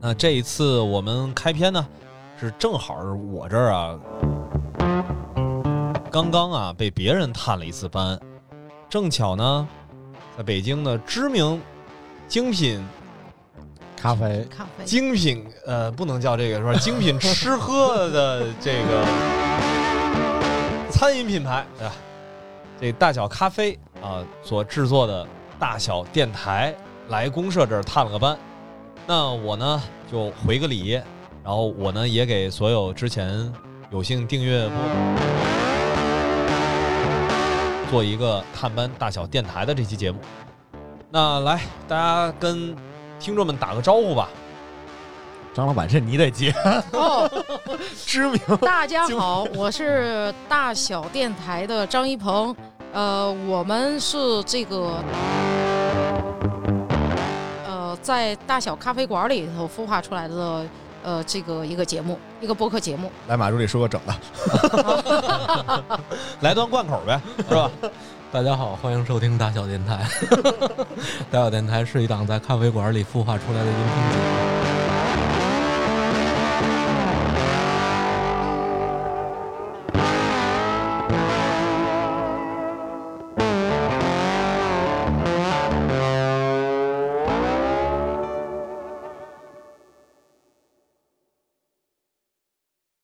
那这一次我们开篇呢，是正好是我这儿啊，刚刚啊被别人探了一次班，正巧呢，在北京的知名精品咖啡咖啡，精品呃，不能叫这个是吧？精品吃喝的这个餐饮品牌，对吧？这大小咖啡啊所制作的大小电台来公社这儿探了个班，那我呢就回个礼，然后我呢也给所有之前有幸订阅播做一个探班大小电台的这期节目。那来，大家跟听众们打个招呼吧。张老板，这你得接，哦，知名大家好，我是大小电台的张一鹏，呃，我们是这个，呃，在大小咖啡馆里头孵化出来的，呃，这个一个节目，一个播客节目。来马助理说个整的，来段贯口呗，是吧？大家好，欢迎收听大小电台。大小电台是一档在咖啡馆里孵化出来的音频节目。